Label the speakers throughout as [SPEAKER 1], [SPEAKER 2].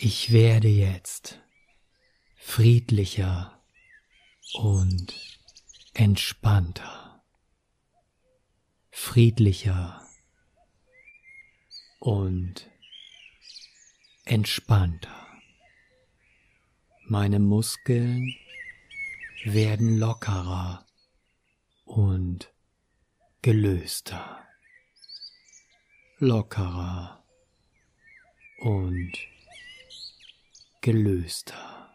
[SPEAKER 1] Ich werde jetzt friedlicher und entspannter, friedlicher und entspannter. Meine Muskeln werden lockerer und gelöster, lockerer und gelöster.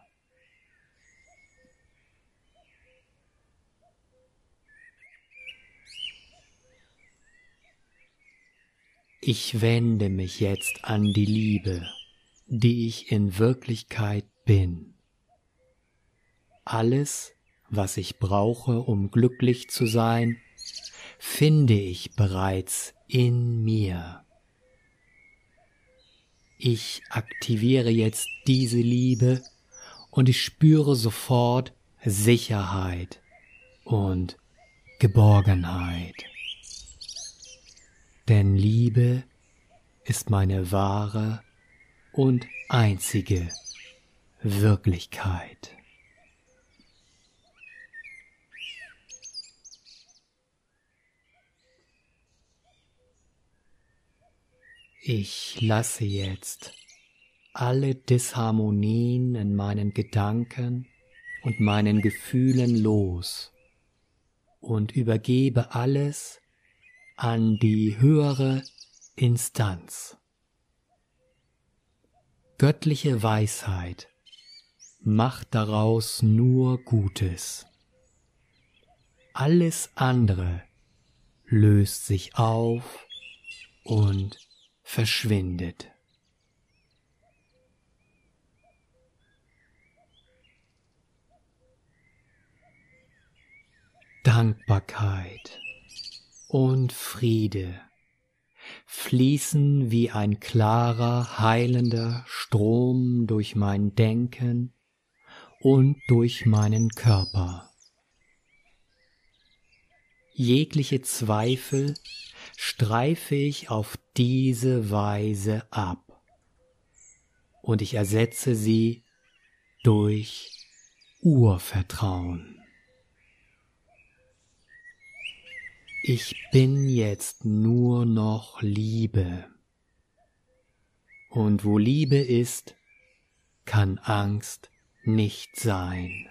[SPEAKER 1] Ich wende mich jetzt an die Liebe, die ich in Wirklichkeit bin. Alles, was ich brauche, um glücklich zu sein, finde ich bereits in mir. Ich aktiviere jetzt diese Liebe und ich spüre sofort Sicherheit und Geborgenheit denn Liebe ist meine wahre und einzige Wirklichkeit. Ich lasse jetzt alle Disharmonien in meinen Gedanken und meinen Gefühlen los und übergebe alles an die höhere Instanz. Göttliche Weisheit macht daraus nur Gutes. Alles andere löst sich auf und verschwindet. Dankbarkeit und Friede fließen wie ein klarer, heilender Strom durch mein Denken und durch meinen Körper. Jegliche Zweifel streife ich auf diese Weise ab und ich ersetze sie durch Urvertrauen. Ich bin jetzt nur noch Liebe. Und wo Liebe ist, kann Angst nicht sein.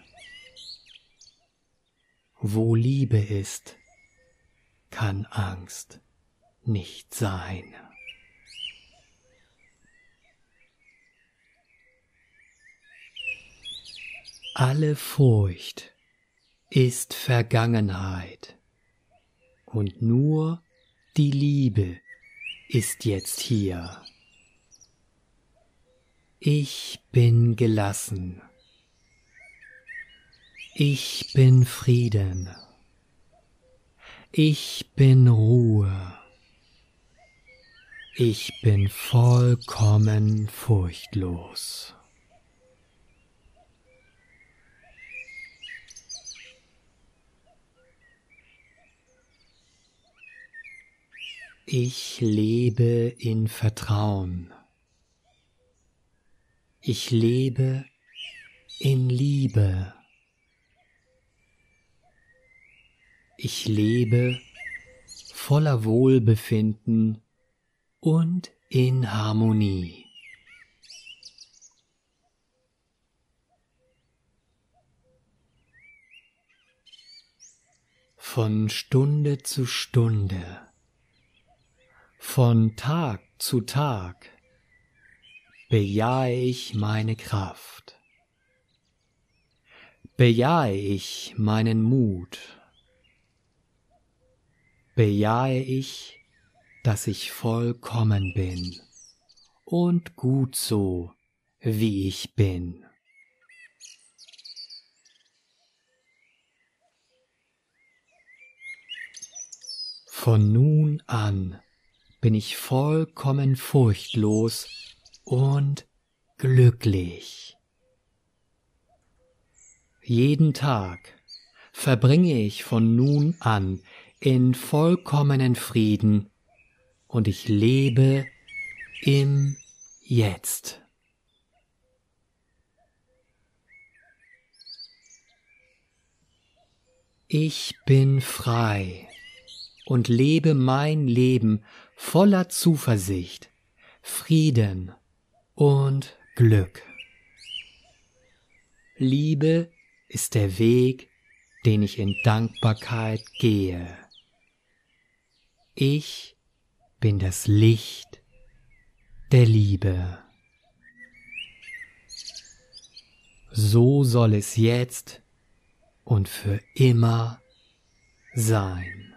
[SPEAKER 1] Wo Liebe ist, kann Angst nicht sein. Alle Furcht ist Vergangenheit und nur die Liebe ist jetzt hier. Ich bin gelassen. Ich bin Frieden. Ich bin Ruhe. Ich bin vollkommen furchtlos. Ich lebe in Vertrauen. Ich lebe in Liebe. Ich lebe voller Wohlbefinden und in Harmonie. Von Stunde zu Stunde. Von Tag zu Tag bejahe ich meine Kraft, bejahe ich meinen Mut, bejahe ich, dass ich vollkommen bin und gut so, wie ich bin. Von nun an bin ich vollkommen furchtlos und glücklich. Jeden Tag verbringe ich von nun an in vollkommenen Frieden und ich lebe im Jetzt. Ich bin frei und lebe mein Leben voller Zuversicht, Frieden und Glück. Liebe ist der Weg, den ich in Dankbarkeit gehe. Ich bin das Licht der Liebe. So soll es jetzt und für immer sein.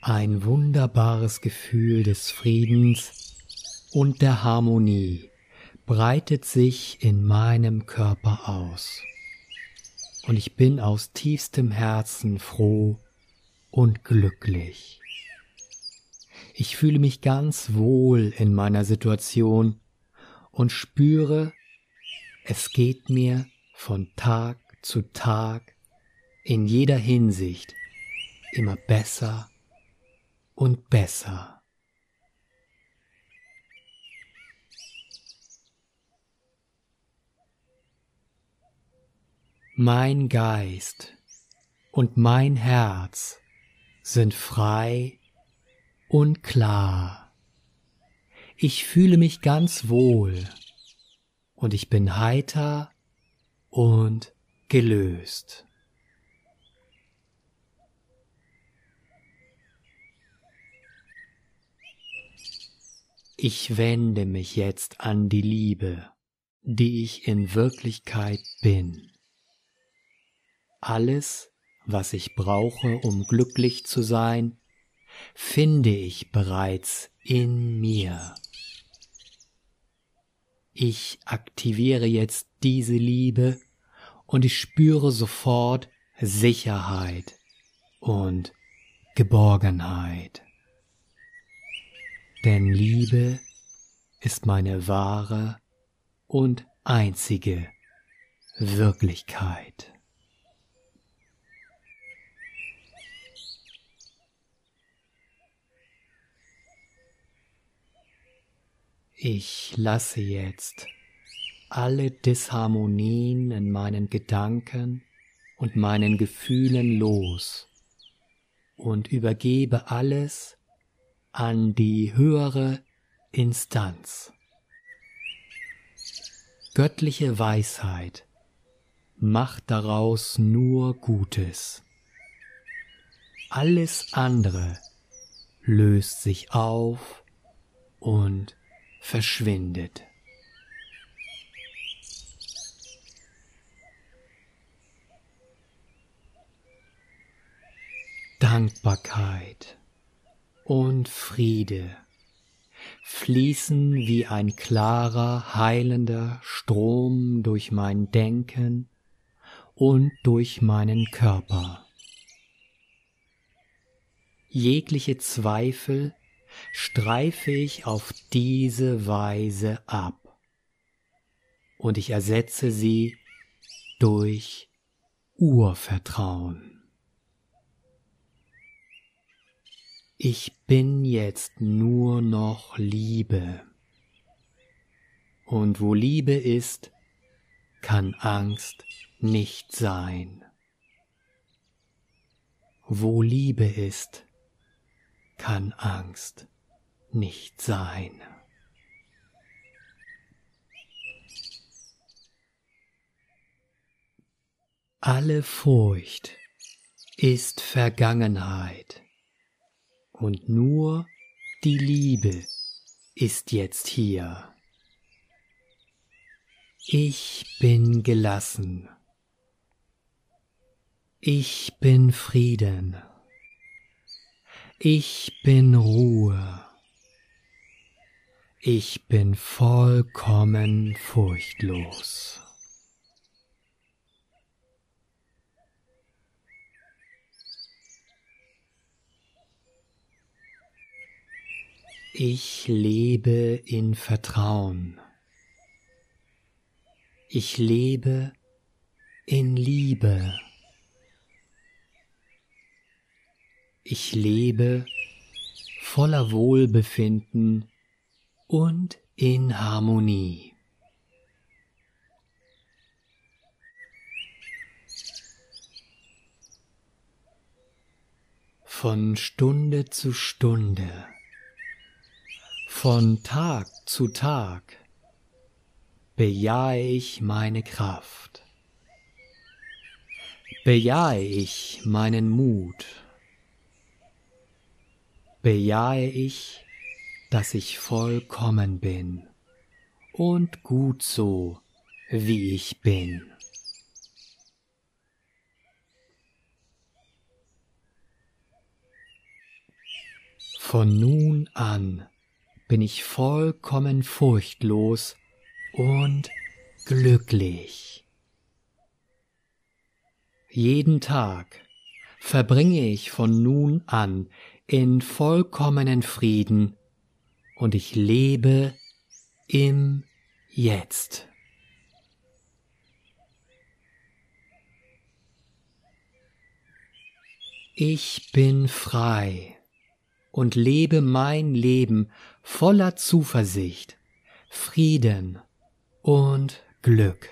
[SPEAKER 1] Ein wunderbares Gefühl des Friedens und der Harmonie breitet sich in meinem Körper aus. Und ich bin aus tiefstem Herzen froh und glücklich. Ich fühle mich ganz wohl in meiner Situation und spüre, es geht mir von Tag zu Tag in jeder Hinsicht immer besser und besser. Mein Geist und mein Herz sind frei und klar. Ich fühle mich ganz wohl und ich bin heiter und gelöst. Ich wende mich jetzt an die Liebe, die ich in Wirklichkeit bin. Alles, was ich brauche, um glücklich zu sein, finde ich bereits in mir. Ich aktiviere jetzt diese Liebe und ich spüre sofort Sicherheit und Geborgenheit. Denn Liebe ist meine wahre und einzige Wirklichkeit. Ich lasse jetzt alle Disharmonien in meinen Gedanken und meinen Gefühlen los und übergebe alles an die höhere Instanz. Göttliche Weisheit macht daraus nur Gutes. Alles andere löst sich auf und verschwindet. Dankbarkeit und Friede fließen wie ein klarer, heilender Strom durch mein Denken und durch meinen Körper. Jegliche Zweifel streife ich auf diese Weise ab und ich ersetze sie durch Urvertrauen. Ich bin jetzt nur noch Liebe. Und wo Liebe ist, kann Angst nicht sein. Wo Liebe ist, kann Angst nicht sein. Alle Furcht ist Vergangenheit und nur die Liebe ist jetzt hier. Ich bin gelassen. Ich bin Frieden. Ich bin Ruhe. Ich bin vollkommen furchtlos. Ich lebe in Vertrauen. Ich lebe in Liebe. Ich lebe voller Wohlbefinden und in Harmonie. Von Stunde zu Stunde, von Tag zu Tag bejahe ich meine Kraft, bejahe ich meinen Mut, bejahe ich, dass ich vollkommen bin und gut so, wie ich bin. Von nun an bin ich vollkommen furchtlos und glücklich. Jeden Tag verbringe ich von nun an in vollkommenen Frieden und ich lebe im Jetzt. Ich bin frei und lebe mein Leben voller Zuversicht, Frieden und Glück.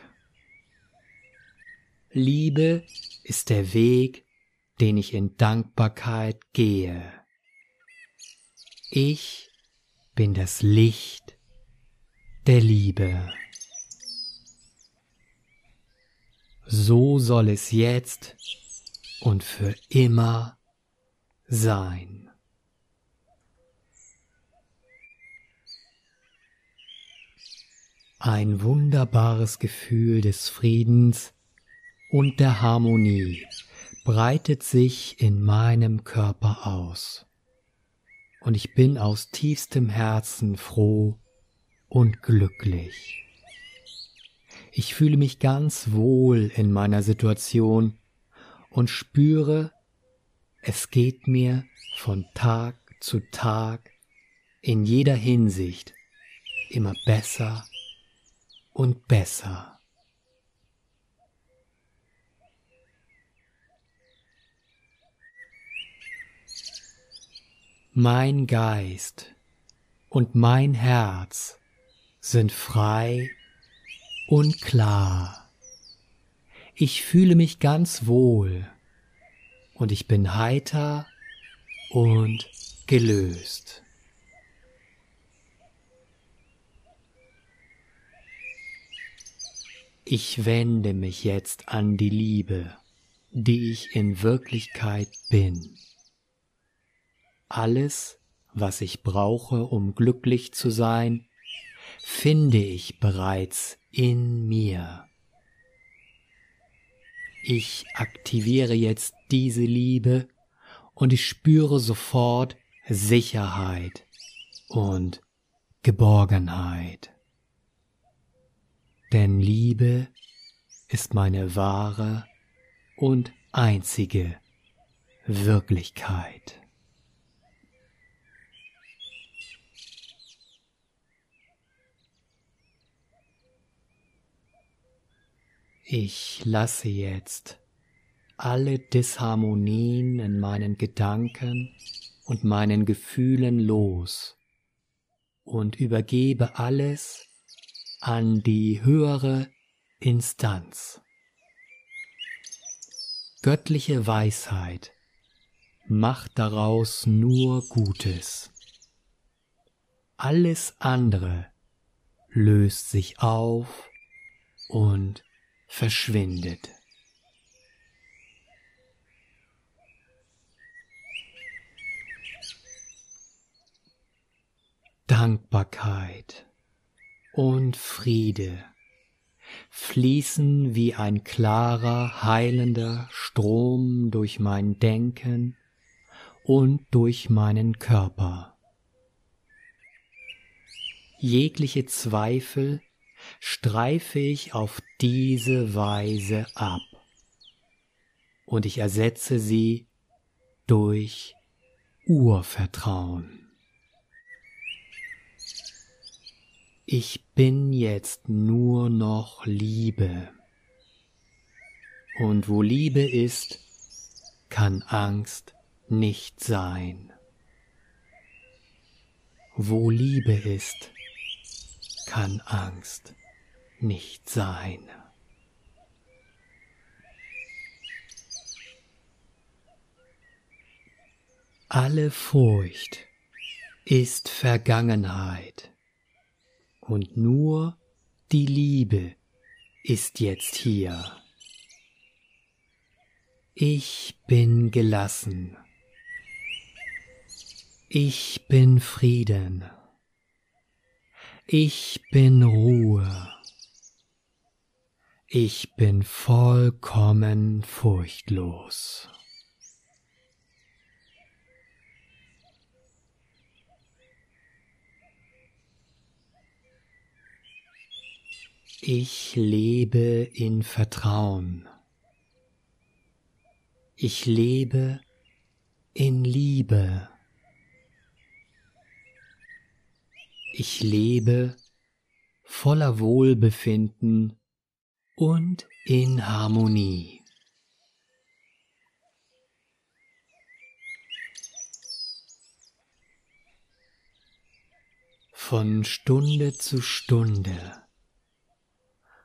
[SPEAKER 1] Liebe ist der Weg, den ich in Dankbarkeit gehe. Ich bin das Licht der Liebe. So soll es jetzt und für immer sein. Ein wunderbares Gefühl des Friedens und der Harmonie breitet sich in meinem Körper aus. Und ich bin aus tiefstem Herzen froh und glücklich. Ich fühle mich ganz wohl in meiner Situation und spüre, es geht mir von Tag zu Tag in jeder Hinsicht immer besser und besser. Mein Geist und mein Herz sind frei und klar. Ich fühle mich ganz wohl und ich bin heiter und gelöst. Ich wende mich jetzt an die Liebe, die ich in Wirklichkeit bin. Alles, was ich brauche, um glücklich zu sein, finde ich bereits in mir. Ich aktiviere jetzt diese Liebe und ich spüre sofort Sicherheit und Geborgenheit denn Liebe ist meine wahre und einzige Wirklichkeit. Ich lasse jetzt alle Disharmonien in meinen Gedanken und meinen Gefühlen los und übergebe alles an die höhere Instanz. Göttliche Weisheit macht daraus nur Gutes. Alles andere löst sich auf und verschwindet. Dankbarkeit und Friede fließen wie ein klarer, heilender Strom durch mein Denken und durch meinen Körper. Jegliche Zweifel streife ich auf diese Weise ab und ich ersetze sie durch Urvertrauen. Ich bin jetzt nur noch Liebe. Und wo Liebe ist, kann Angst nicht sein. Wo Liebe ist, kann Angst nicht sein. Alle Furcht ist Vergangenheit und nur die Liebe ist jetzt hier. Ich bin gelassen. Ich bin Frieden. Ich bin Ruhe. Ich bin vollkommen furchtlos. Ich lebe in Vertrauen. Ich lebe in Liebe. Ich lebe voller Wohlbefinden und in Harmonie. Von Stunde zu Stunde.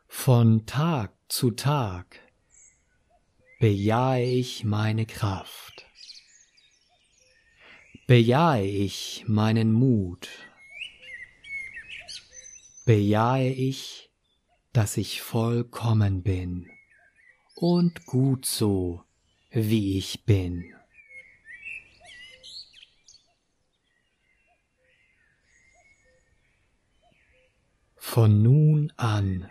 [SPEAKER 1] Von Tag zu Tag bejahe ich meine Kraft, bejahe ich meinen Mut, bejahe ich, dass ich vollkommen bin und gut so, wie ich bin. Von nun an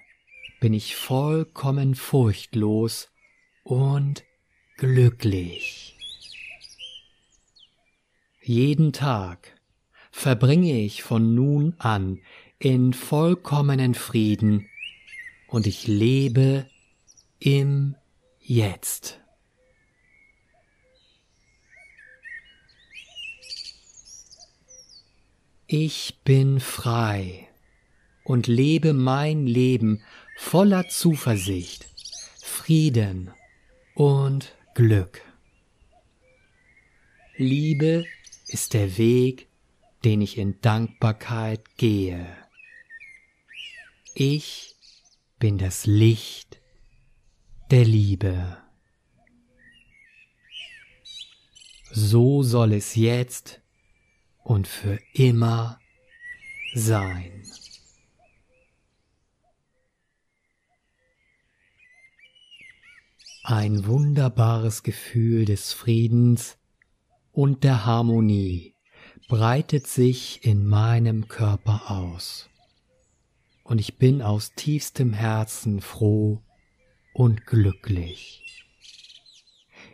[SPEAKER 1] bin ich vollkommen furchtlos und glücklich. Jeden Tag verbringe ich von nun an in vollkommenen Frieden und ich lebe im Jetzt. Ich bin frei und lebe mein Leben voller Zuversicht, Frieden und Glück. Liebe ist der Weg, den ich in Dankbarkeit gehe. Ich bin das Licht der Liebe. So soll es jetzt und für immer sein. Ein wunderbares Gefühl des Friedens und der Harmonie breitet sich in meinem Körper aus. Und ich bin aus tiefstem Herzen froh und glücklich.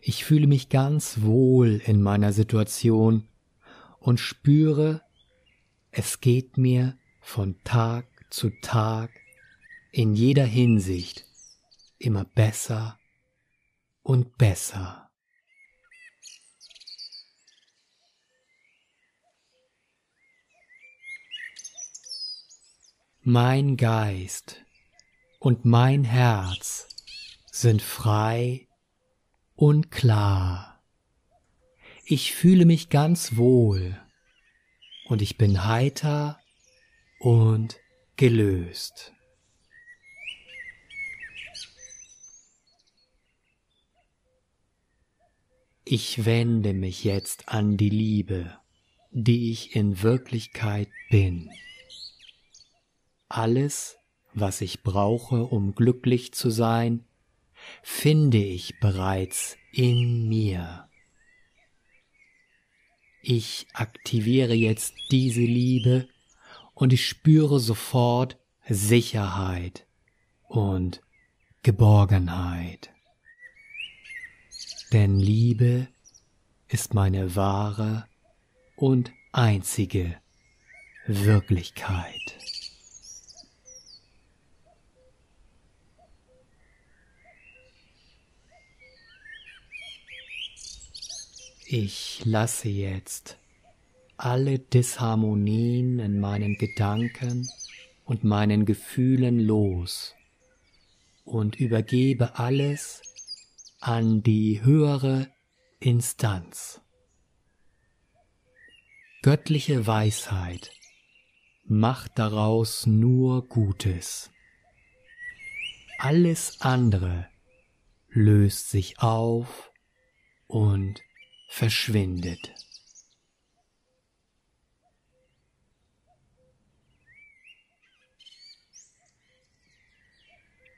[SPEAKER 1] Ich fühle mich ganz wohl in meiner Situation und spüre, es geht mir von Tag zu Tag in jeder Hinsicht immer besser und besser. Mein Geist und mein Herz sind frei und klar. Ich fühle mich ganz wohl und ich bin heiter und gelöst. Ich wende mich jetzt an die Liebe, die ich in Wirklichkeit bin. Alles, was ich brauche, um glücklich zu sein, finde ich bereits in mir. Ich aktiviere jetzt diese Liebe und ich spüre sofort Sicherheit und Geborgenheit denn Liebe ist meine wahre und einzige Wirklichkeit. Ich lasse jetzt alle Disharmonien in meinen Gedanken und meinen Gefühlen los und übergebe alles an die höhere Instanz. Göttliche Weisheit macht daraus nur Gutes. Alles andere löst sich auf und verschwindet.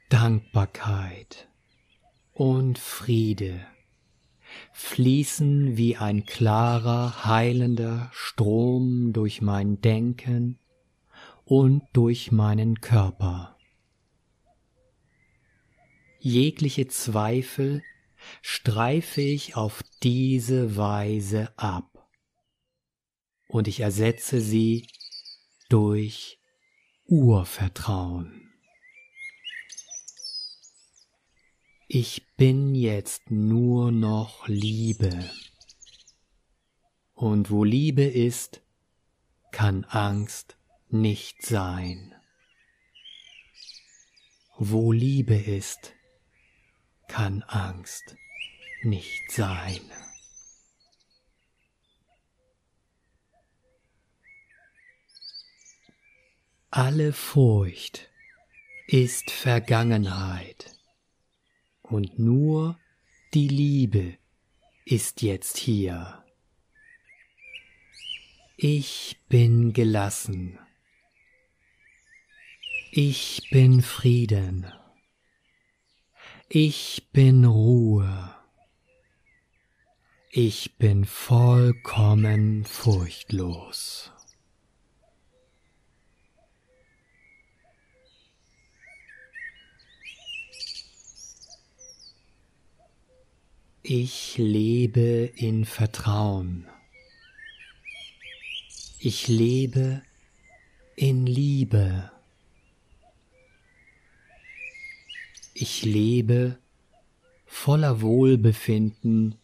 [SPEAKER 1] Dankbarkeit und Friede fließen wie ein klarer, heilender Strom durch mein Denken und durch meinen Körper. Jegliche Zweifel streife ich auf diese Weise ab und ich ersetze sie durch Urvertrauen. Ich bin jetzt nur noch Liebe. Und wo Liebe ist, kann Angst nicht sein. Wo Liebe ist, kann Angst nicht sein. Alle Furcht ist Vergangenheit und nur die Liebe ist jetzt hier. Ich bin gelassen. Ich bin Frieden. Ich bin Ruhe. Ich bin vollkommen furchtlos. Ich lebe in Vertrauen. Ich lebe in Liebe. Ich lebe voller Wohlbefinden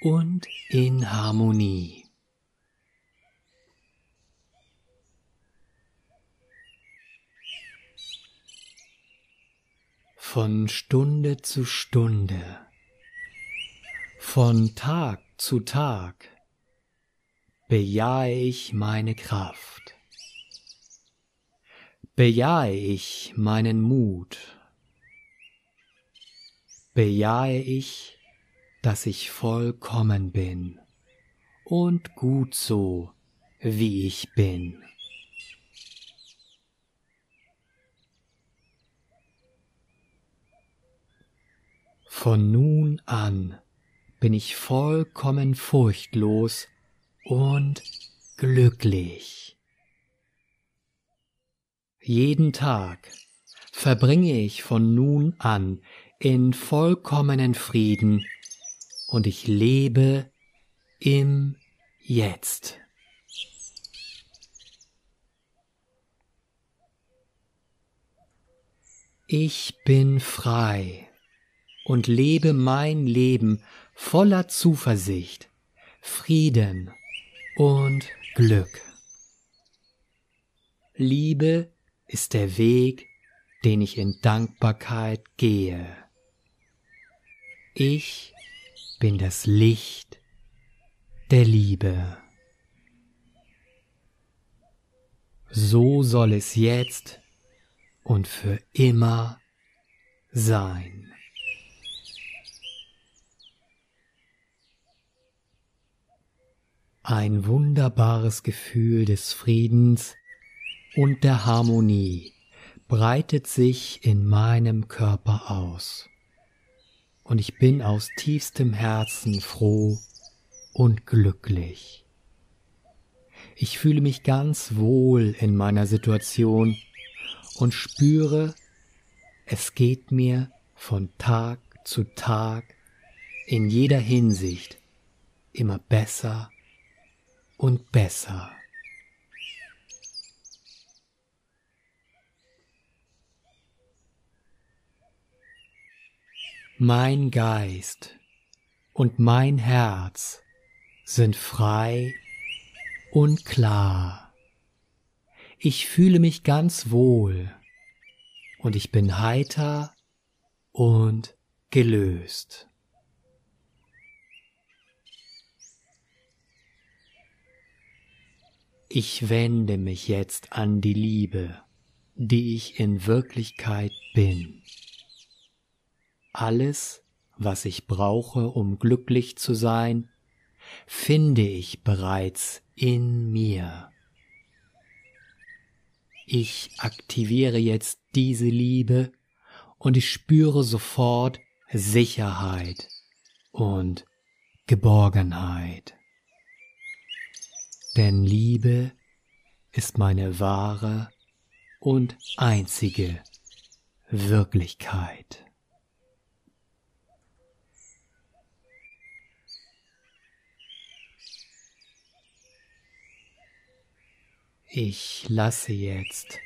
[SPEAKER 1] und in Harmonie. Von Stunde zu Stunde von Tag zu Tag bejahe ich meine Kraft, bejahe ich meinen Mut, bejahe ich, dass ich vollkommen bin und gut so, wie ich bin. Von nun an bin ich vollkommen furchtlos und glücklich. Jeden Tag verbringe ich von nun an in vollkommenen Frieden und ich lebe im Jetzt. Ich bin frei und lebe mein Leben voller Zuversicht, Frieden und Glück. Liebe ist der Weg, den ich in Dankbarkeit gehe. Ich bin das Licht der Liebe. So soll es jetzt und für immer sein. ein wunderbares Gefühl des Friedens und der Harmonie breitet sich in meinem Körper aus. Und ich bin aus tiefstem Herzen froh und glücklich. Ich fühle mich ganz wohl in meiner Situation und spüre, es geht mir von Tag zu Tag in jeder Hinsicht immer besser und besser. Mein Geist und mein Herz sind frei und klar. Ich fühle mich ganz wohl und ich bin heiter und gelöst. Ich wende mich jetzt an die Liebe, die ich in Wirklichkeit bin. Alles, was ich brauche, um glücklich zu sein, finde ich bereits in mir. Ich aktiviere jetzt diese Liebe und ich spüre sofort Sicherheit und Geborgenheit. Denn Liebe ist meine wahre und einzige Wirklichkeit. Ich lasse jetzt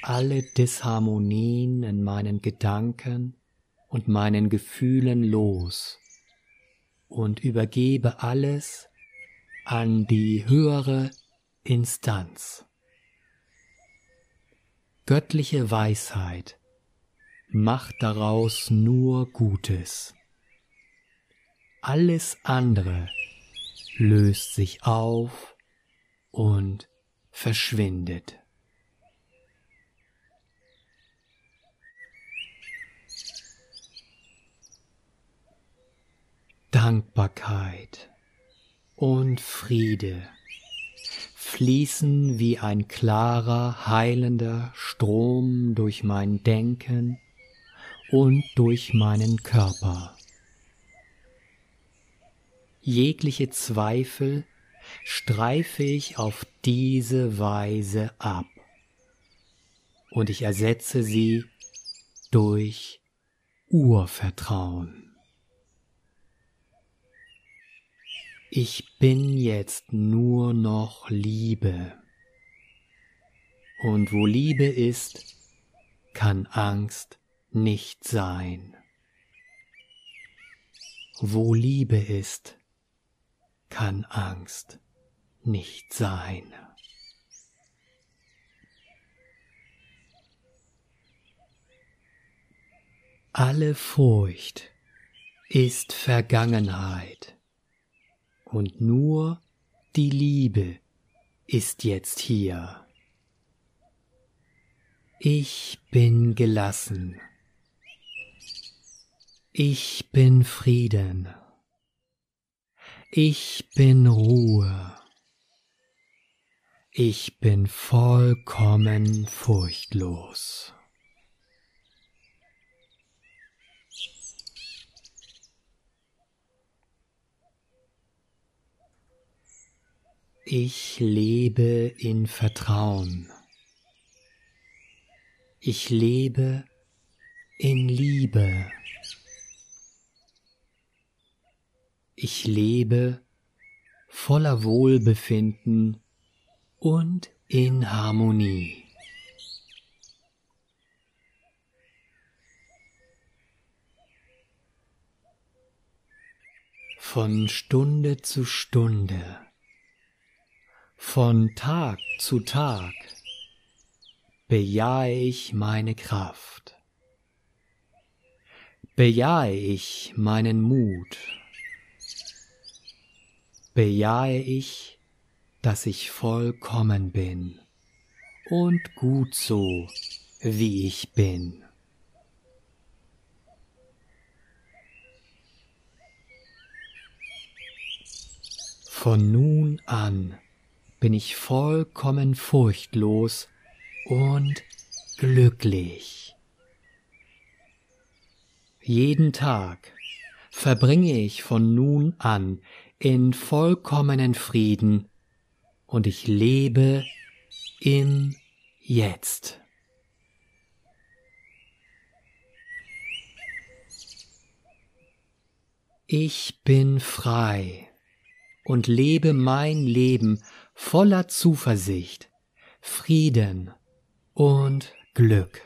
[SPEAKER 1] alle Disharmonien in meinen Gedanken und meinen Gefühlen los und übergebe alles an die höhere Instanz. Göttliche Weisheit macht daraus nur Gutes. Alles andere löst sich auf und verschwindet. Dankbarkeit und Friede fließen wie ein klarer, heilender Strom durch mein Denken und durch meinen Körper. Jegliche Zweifel streife ich auf diese Weise ab und ich ersetze sie durch Urvertrauen. Ich bin jetzt nur noch Liebe. Und wo Liebe ist, kann Angst nicht sein. Wo Liebe ist, kann Angst nicht sein. Alle Furcht ist Vergangenheit und nur die Liebe ist jetzt hier. Ich bin gelassen. Ich bin Frieden. Ich bin Ruhe. Ich bin vollkommen furchtlos. Ich lebe in Vertrauen. Ich lebe in Liebe. Ich lebe voller Wohlbefinden und in Harmonie. Von Stunde zu Stunde, von Tag zu Tag bejahe ich meine Kraft, bejahe ich meinen Mut, bejahe ich dass ich vollkommen bin und gut so, wie ich bin. Von nun an bin ich vollkommen furchtlos und glücklich. Jeden Tag verbringe ich von nun an in vollkommenen Frieden und ich lebe im Jetzt. Ich bin frei und lebe mein Leben voller Zuversicht, Frieden und Glück.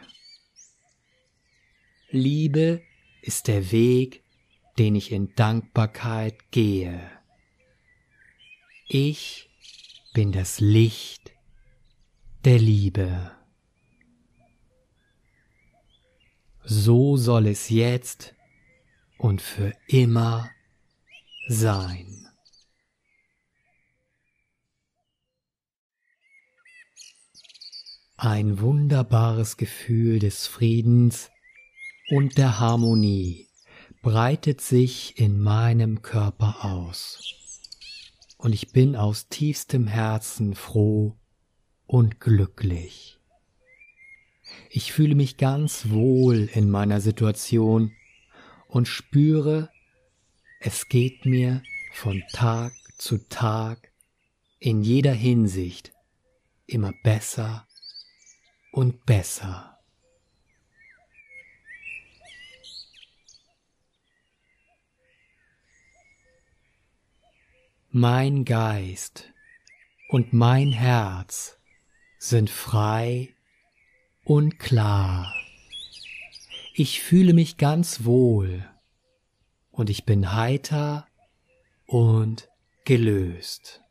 [SPEAKER 1] Liebe ist der Weg, den ich in Dankbarkeit gehe. Ich bin das Licht der Liebe. So soll es jetzt und für immer sein. Ein wunderbares Gefühl des Friedens und der Harmonie breitet sich in meinem Körper aus und ich bin aus tiefstem Herzen froh und glücklich. Ich fühle mich ganz wohl in meiner Situation und spüre, es geht mir von Tag zu Tag in jeder Hinsicht immer besser und besser. Mein Geist und mein Herz sind frei und klar. Ich fühle mich ganz wohl und ich bin heiter und gelöst.